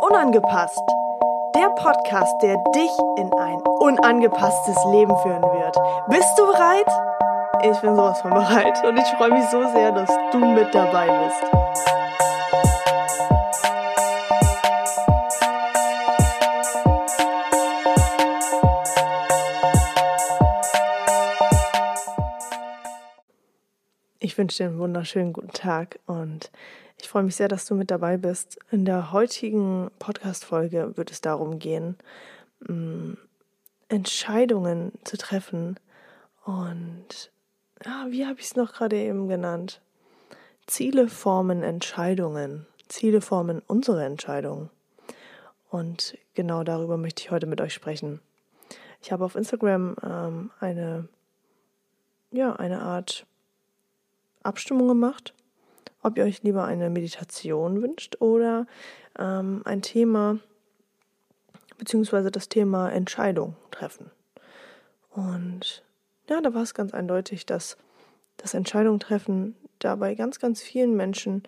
Unangepasst. Der Podcast, der dich in ein unangepasstes Leben führen wird. Bist du bereit? Ich bin sowas von bereit und ich freue mich so sehr, dass du mit dabei bist. Ich wünsche dir einen wunderschönen guten Tag und ich freue mich sehr, dass du mit dabei bist. In der heutigen Podcast-Folge wird es darum gehen, mm, Entscheidungen zu treffen und ja, wie habe ich es noch gerade eben genannt? Ziele formen Entscheidungen. Ziele formen unsere Entscheidungen. Und genau darüber möchte ich heute mit euch sprechen. Ich habe auf Instagram ähm, eine, ja, eine Art Abstimmung gemacht, ob ihr euch lieber eine Meditation wünscht oder ähm, ein Thema, beziehungsweise das Thema Entscheidung treffen. Und ja, da war es ganz eindeutig, dass das Entscheidung treffen dabei ganz, ganz vielen Menschen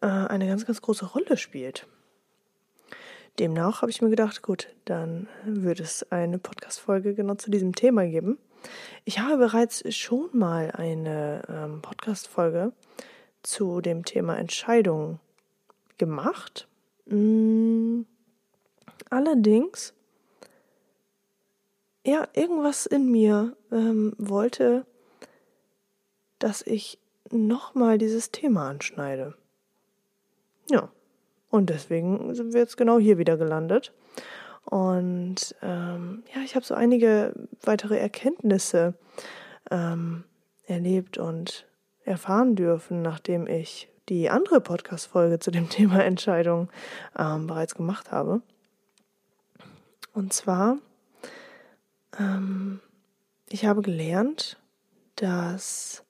äh, eine ganz, ganz große Rolle spielt. Demnach habe ich mir gedacht, gut, dann wird es eine Podcast-Folge genau zu diesem Thema geben. Ich habe bereits schon mal eine ähm, Podcast-Folge zu dem Thema Entscheidungen gemacht. Mm, allerdings, ja, irgendwas in mir ähm, wollte, dass ich nochmal dieses Thema anschneide. Ja, und deswegen sind wir jetzt genau hier wieder gelandet. Und ähm, ja, ich habe so einige weitere Erkenntnisse ähm, erlebt und erfahren dürfen, nachdem ich die andere Podcast-Folge zu dem Thema Entscheidung ähm, bereits gemacht habe. Und zwar, ähm, ich habe gelernt, dass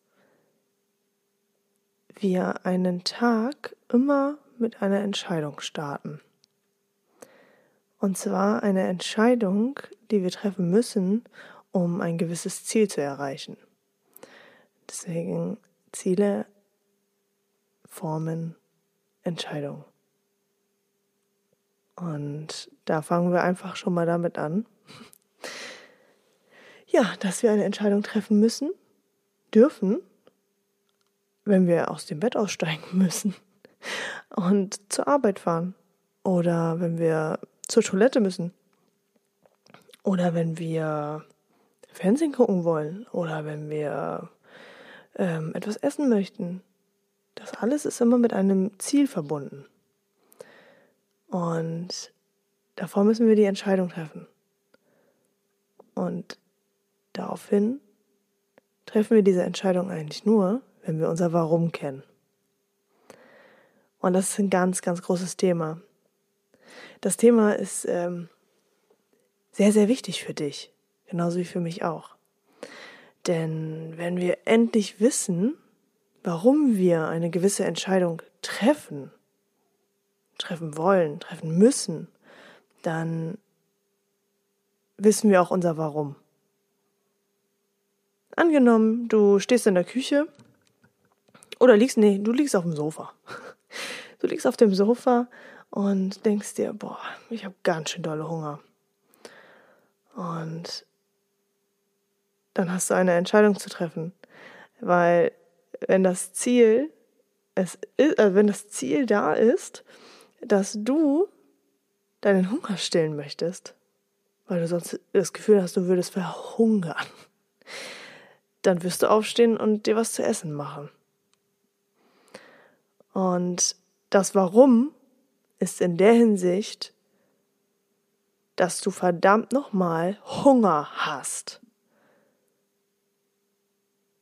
wir einen Tag immer mit einer Entscheidung starten. Und zwar eine Entscheidung, die wir treffen müssen, um ein gewisses Ziel zu erreichen. Deswegen Ziele formen Entscheidungen. Und da fangen wir einfach schon mal damit an. Ja, dass wir eine Entscheidung treffen müssen, dürfen, wenn wir aus dem Bett aussteigen müssen und zur Arbeit fahren oder wenn wir zur Toilette müssen. Oder wenn wir Fernsehen gucken wollen. Oder wenn wir ähm, etwas essen möchten. Das alles ist immer mit einem Ziel verbunden. Und davor müssen wir die Entscheidung treffen. Und daraufhin treffen wir diese Entscheidung eigentlich nur, wenn wir unser Warum kennen. Und das ist ein ganz, ganz großes Thema. Das Thema ist ähm, sehr, sehr wichtig für dich, genauso wie für mich auch. Denn wenn wir endlich wissen, warum wir eine gewisse Entscheidung treffen, treffen wollen, treffen müssen, dann wissen wir auch unser Warum. Angenommen, du stehst in der Küche oder liegst, nee, du liegst auf dem Sofa. Du liegst auf dem Sofa und denkst dir, boah, ich habe ganz schön dolle Hunger. Und dann hast du eine Entscheidung zu treffen, weil wenn das Ziel es ist, äh, wenn das Ziel da ist, dass du deinen Hunger stillen möchtest, weil du sonst das Gefühl hast, du würdest verhungern, dann wirst du aufstehen und dir was zu essen machen. Und das Warum ist in der Hinsicht, dass du verdammt nochmal Hunger hast.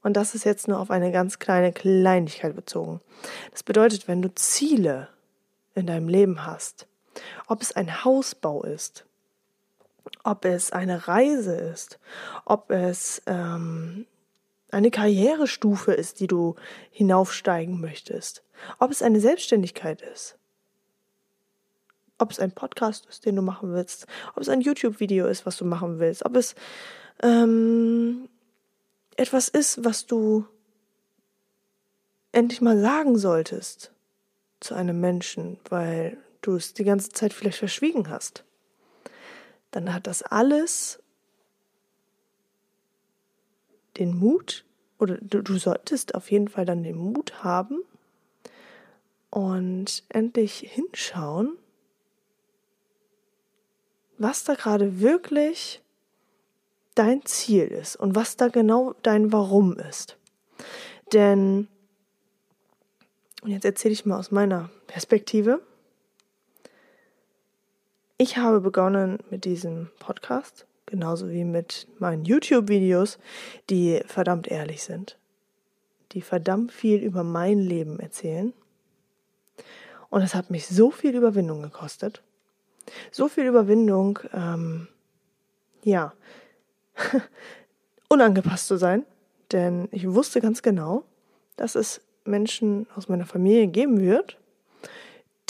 Und das ist jetzt nur auf eine ganz kleine Kleinigkeit bezogen. Das bedeutet, wenn du Ziele in deinem Leben hast, ob es ein Hausbau ist, ob es eine Reise ist, ob es ähm, eine Karrierestufe ist, die du hinaufsteigen möchtest, ob es eine Selbstständigkeit ist, ob es ein Podcast ist, den du machen willst, ob es ein YouTube-Video ist, was du machen willst, ob es ähm, etwas ist, was du endlich mal sagen solltest. zu einem Menschen, weil du es die ganze Zeit vielleicht verschwiegen hast, dann hat das alles den Mut, oder du, du solltest auf jeden Fall dann den Mut haben und endlich hinschauen, was da gerade wirklich dein Ziel ist und was da genau dein Warum ist. Denn, und jetzt erzähle ich mal aus meiner Perspektive, ich habe begonnen mit diesem Podcast, genauso wie mit meinen YouTube-Videos, die verdammt ehrlich sind, die verdammt viel über mein Leben erzählen. Und es hat mich so viel Überwindung gekostet. So viel Überwindung, ähm, ja, unangepasst zu sein, denn ich wusste ganz genau, dass es Menschen aus meiner Familie geben wird,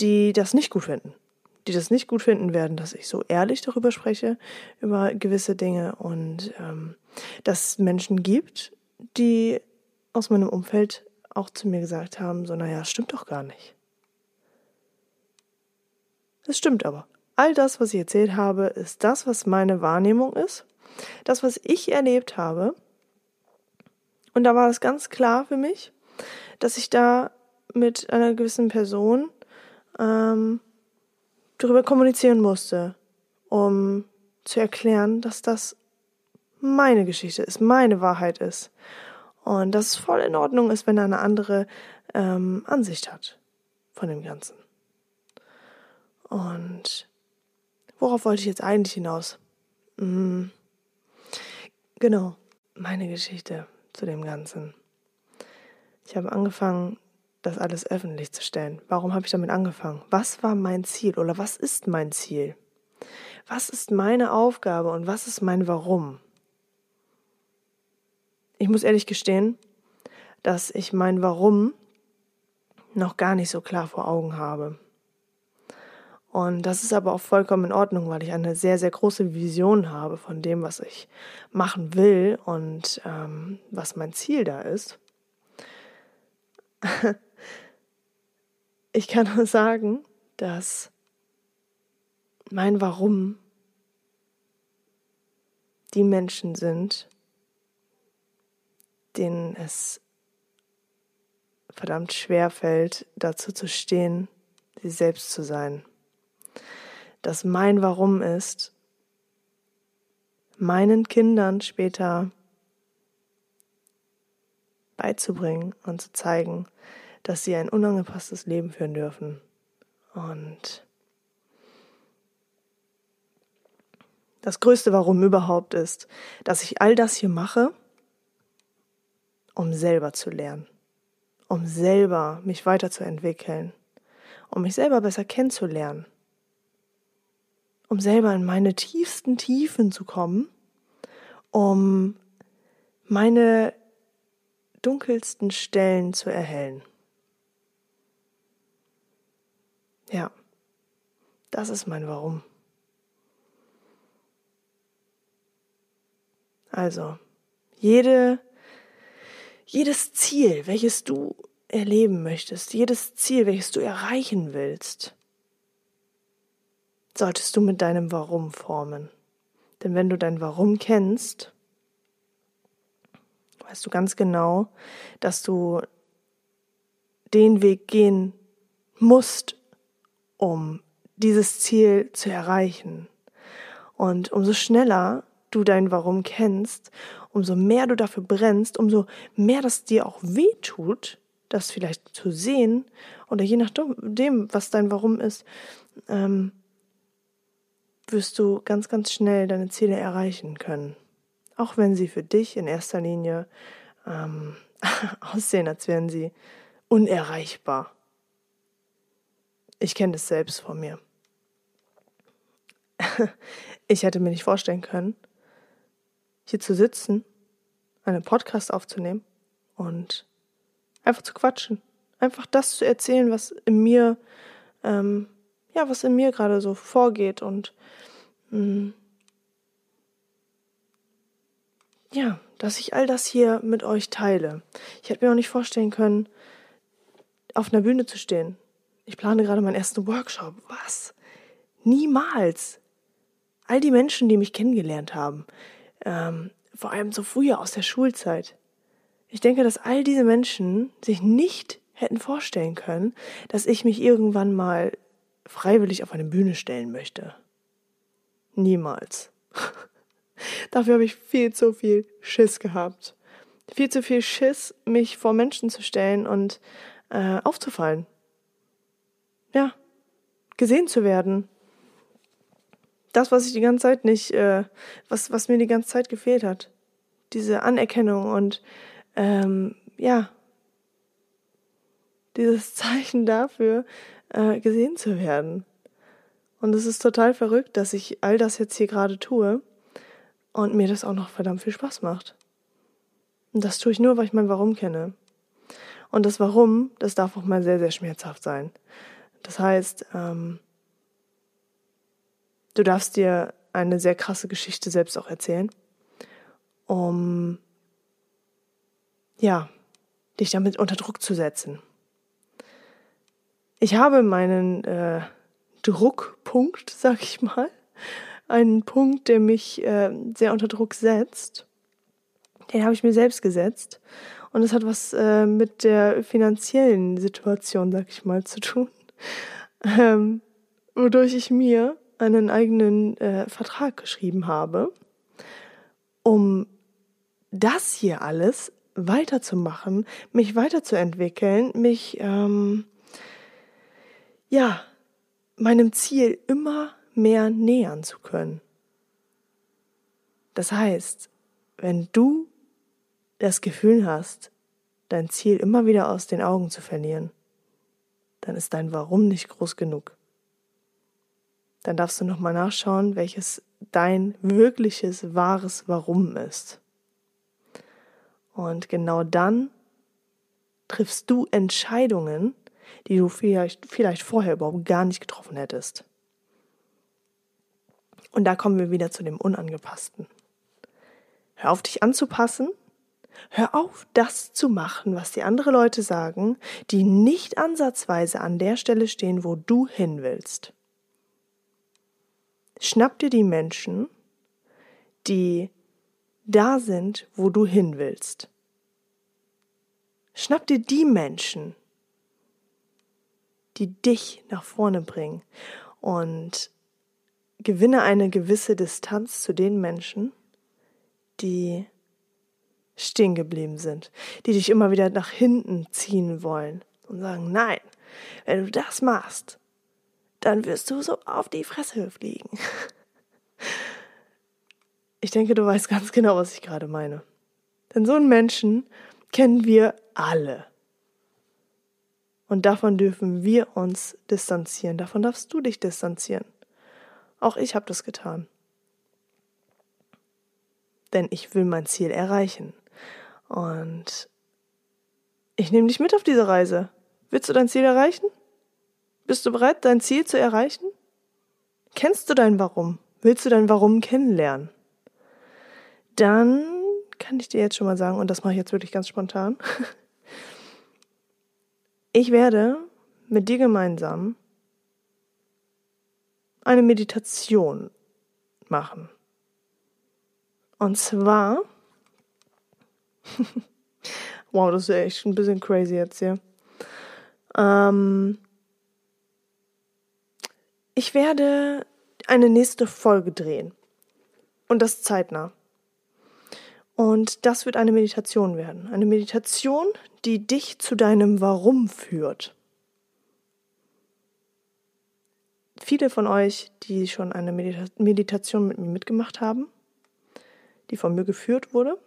die das nicht gut finden die das nicht gut finden werden, dass ich so ehrlich darüber spreche, über gewisse Dinge und ähm, dass es Menschen gibt, die aus meinem Umfeld auch zu mir gesagt haben, so, naja, stimmt doch gar nicht. Es stimmt aber. All das, was ich erzählt habe, ist das, was meine Wahrnehmung ist, das, was ich erlebt habe. Und da war es ganz klar für mich, dass ich da mit einer gewissen Person ähm, darüber kommunizieren musste, um zu erklären, dass das meine Geschichte ist, meine Wahrheit ist. Und dass es voll in Ordnung ist, wenn er eine andere ähm, Ansicht hat von dem Ganzen. Und worauf wollte ich jetzt eigentlich hinaus? Mhm. Genau, meine Geschichte zu dem Ganzen. Ich habe angefangen, das alles öffentlich zu stellen. Warum habe ich damit angefangen? Was war mein Ziel oder was ist mein Ziel? Was ist meine Aufgabe und was ist mein Warum? Ich muss ehrlich gestehen, dass ich mein Warum noch gar nicht so klar vor Augen habe. Und das ist aber auch vollkommen in Ordnung, weil ich eine sehr, sehr große Vision habe von dem, was ich machen will und ähm, was mein Ziel da ist. Ich kann nur sagen, dass mein Warum die Menschen sind, denen es verdammt schwer fällt, dazu zu stehen, sie selbst zu sein. Dass mein Warum ist, meinen Kindern später beizubringen und zu zeigen, dass sie ein unangepasstes Leben führen dürfen. Und das größte Warum überhaupt ist, dass ich all das hier mache, um selber zu lernen, um selber mich weiterzuentwickeln, um mich selber besser kennenzulernen, um selber in meine tiefsten Tiefen zu kommen, um meine dunkelsten Stellen zu erhellen. Ja, das ist mein Warum. Also, jede, jedes Ziel, welches du erleben möchtest, jedes Ziel, welches du erreichen willst, solltest du mit deinem Warum formen. Denn wenn du dein Warum kennst, weißt du ganz genau, dass du den Weg gehen musst, um dieses Ziel zu erreichen. Und umso schneller du dein Warum kennst, umso mehr du dafür brennst, umso mehr das dir auch weh tut, das vielleicht zu sehen oder je nachdem, was dein Warum ist, ähm, wirst du ganz, ganz schnell deine Ziele erreichen können. Auch wenn sie für dich in erster Linie ähm, aussehen, als wären sie unerreichbar. Ich kenne das selbst von mir. Ich hätte mir nicht vorstellen können, hier zu sitzen, einen Podcast aufzunehmen und einfach zu quatschen. Einfach das zu erzählen, was in mir, ähm, ja, was in mir gerade so vorgeht und mh, mm, ja, dass ich all das hier mit euch teile. Ich hätte mir auch nicht vorstellen können, auf einer Bühne zu stehen ich plane gerade meinen ersten Workshop. Was? Niemals. All die Menschen, die mich kennengelernt haben, ähm, vor allem so früher aus der Schulzeit. Ich denke, dass all diese Menschen sich nicht hätten vorstellen können, dass ich mich irgendwann mal freiwillig auf eine Bühne stellen möchte. Niemals. Dafür habe ich viel zu viel Schiss gehabt. Viel zu viel Schiss, mich vor Menschen zu stellen und äh, aufzufallen. Ja, gesehen zu werden. Das, was ich die ganze Zeit nicht, äh, was, was mir die ganze Zeit gefehlt hat. Diese Anerkennung und ähm, ja, dieses Zeichen dafür, äh, gesehen zu werden. Und es ist total verrückt, dass ich all das jetzt hier gerade tue und mir das auch noch verdammt viel Spaß macht. Und das tue ich nur, weil ich mein Warum kenne. Und das Warum, das darf auch mal sehr, sehr schmerzhaft sein. Das heißt, ähm, du darfst dir eine sehr krasse Geschichte selbst auch erzählen, um ja, dich damit unter Druck zu setzen. Ich habe meinen äh, Druckpunkt, sag ich mal, einen Punkt, der mich äh, sehr unter Druck setzt. Den habe ich mir selbst gesetzt. Und es hat was äh, mit der finanziellen Situation, sag ich mal, zu tun. Ähm, wodurch ich mir einen eigenen äh, Vertrag geschrieben habe, um das hier alles weiterzumachen, mich weiterzuentwickeln, mich ähm, ja, meinem Ziel immer mehr nähern zu können. Das heißt, wenn du das Gefühl hast, dein Ziel immer wieder aus den Augen zu verlieren, dann ist dein Warum nicht groß genug. Dann darfst du nochmal nachschauen, welches dein wirkliches, wahres Warum ist. Und genau dann triffst du Entscheidungen, die du vielleicht, vielleicht vorher überhaupt gar nicht getroffen hättest. Und da kommen wir wieder zu dem Unangepassten. Hör auf, dich anzupassen. Hör auf, das zu machen, was die andere Leute sagen, die nicht ansatzweise an der Stelle stehen, wo du hin willst. Schnapp dir die Menschen, die da sind, wo du hin willst. Schnapp dir die Menschen, die dich nach vorne bringen. Und gewinne eine gewisse Distanz zu den Menschen, die stehen geblieben sind, die dich immer wieder nach hinten ziehen wollen und sagen, nein, wenn du das machst, dann wirst du so auf die Fresse fliegen. Ich denke, du weißt ganz genau, was ich gerade meine. Denn so einen Menschen kennen wir alle. Und davon dürfen wir uns distanzieren. Davon darfst du dich distanzieren. Auch ich habe das getan. Denn ich will mein Ziel erreichen. Und ich nehme dich mit auf diese Reise. Willst du dein Ziel erreichen? Bist du bereit, dein Ziel zu erreichen? Kennst du dein Warum? Willst du dein Warum kennenlernen? Dann kann ich dir jetzt schon mal sagen, und das mache ich jetzt wirklich ganz spontan, Ich werde mit dir gemeinsam eine Meditation machen. Und zwar, wow, das ist echt ein bisschen crazy jetzt hier. Ähm, ich werde eine nächste Folge drehen. Und das zeitnah. Und das wird eine Meditation werden. Eine Meditation, die dich zu deinem Warum führt. Viele von euch, die schon eine Medita Meditation mit mir mitgemacht haben, die von mir geführt wurde,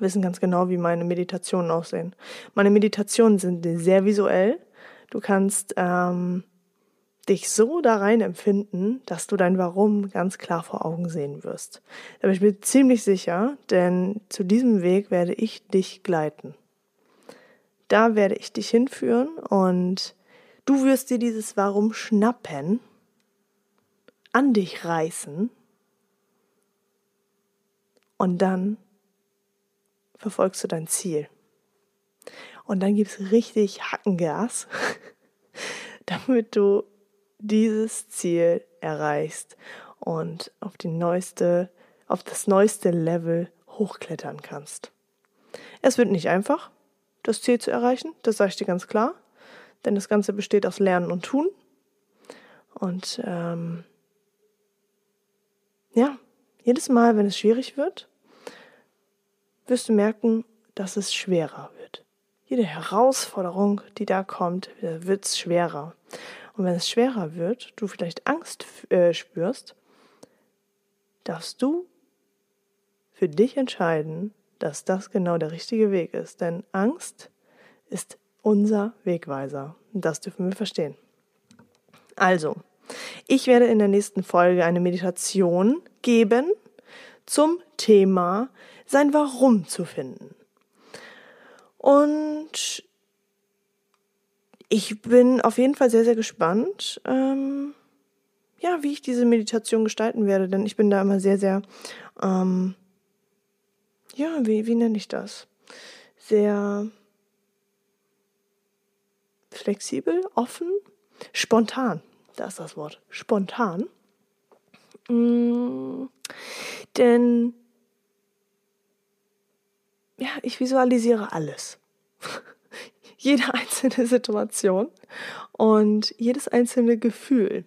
wissen ganz genau, wie meine Meditationen aussehen. Meine Meditationen sind sehr visuell. Du kannst ähm, dich so da rein empfinden, dass du dein Warum ganz klar vor Augen sehen wirst. Da bin ich mir ziemlich sicher, denn zu diesem Weg werde ich dich gleiten. Da werde ich dich hinführen und du wirst dir dieses Warum schnappen, an dich reißen und dann verfolgst du dein Ziel. Und dann gibt's richtig Hackengas. damit du dieses Ziel erreichst und auf die neueste, auf das neueste Level hochklettern kannst. Es wird nicht einfach, das Ziel zu erreichen, das sage ich dir ganz klar, denn das Ganze besteht aus Lernen und Tun. Und ähm, ja, jedes Mal, wenn es schwierig wird, wirst du merken, dass es schwerer wird. Jede Herausforderung, die da kommt, wird es schwerer. Und wenn es schwerer wird, du vielleicht Angst äh, spürst, darfst du für dich entscheiden, dass das genau der richtige Weg ist. Denn Angst ist unser Wegweiser. Das dürfen wir verstehen. Also, ich werde in der nächsten Folge eine Meditation geben zum Thema sein Warum zu finden. Und ich bin auf jeden Fall sehr, sehr gespannt, ähm, ja, wie ich diese Meditation gestalten werde, denn ich bin da immer sehr, sehr, ähm, ja, wie, wie nenne ich das? Sehr flexibel, offen, spontan. Da ist das Wort. Spontan. Mm, denn ja, ich visualisiere alles. Jede einzelne Situation und jedes einzelne Gefühl.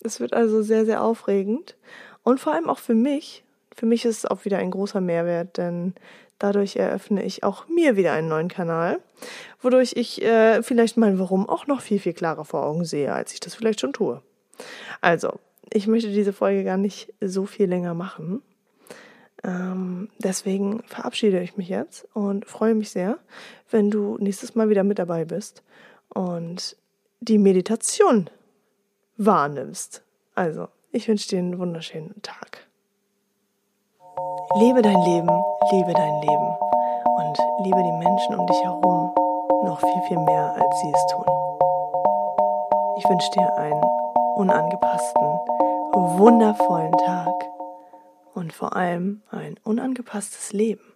Es wird also sehr, sehr aufregend. Und vor allem auch für mich. Für mich ist es auch wieder ein großer Mehrwert, denn dadurch eröffne ich auch mir wieder einen neuen Kanal, wodurch ich äh, vielleicht mein Warum auch noch viel, viel klarer vor Augen sehe, als ich das vielleicht schon tue. Also, ich möchte diese Folge gar nicht so viel länger machen. Ähm, deswegen verabschiede ich mich jetzt und freue mich sehr, wenn du nächstes Mal wieder mit dabei bist und die Meditation wahrnimmst. Also, ich wünsche dir einen wunderschönen Tag. Lebe dein Leben, liebe dein Leben und liebe die Menschen um dich herum noch viel, viel mehr, als sie es tun. Ich wünsche dir einen unangepassten, wundervollen Tag und vor allem ein unangepasstes Leben.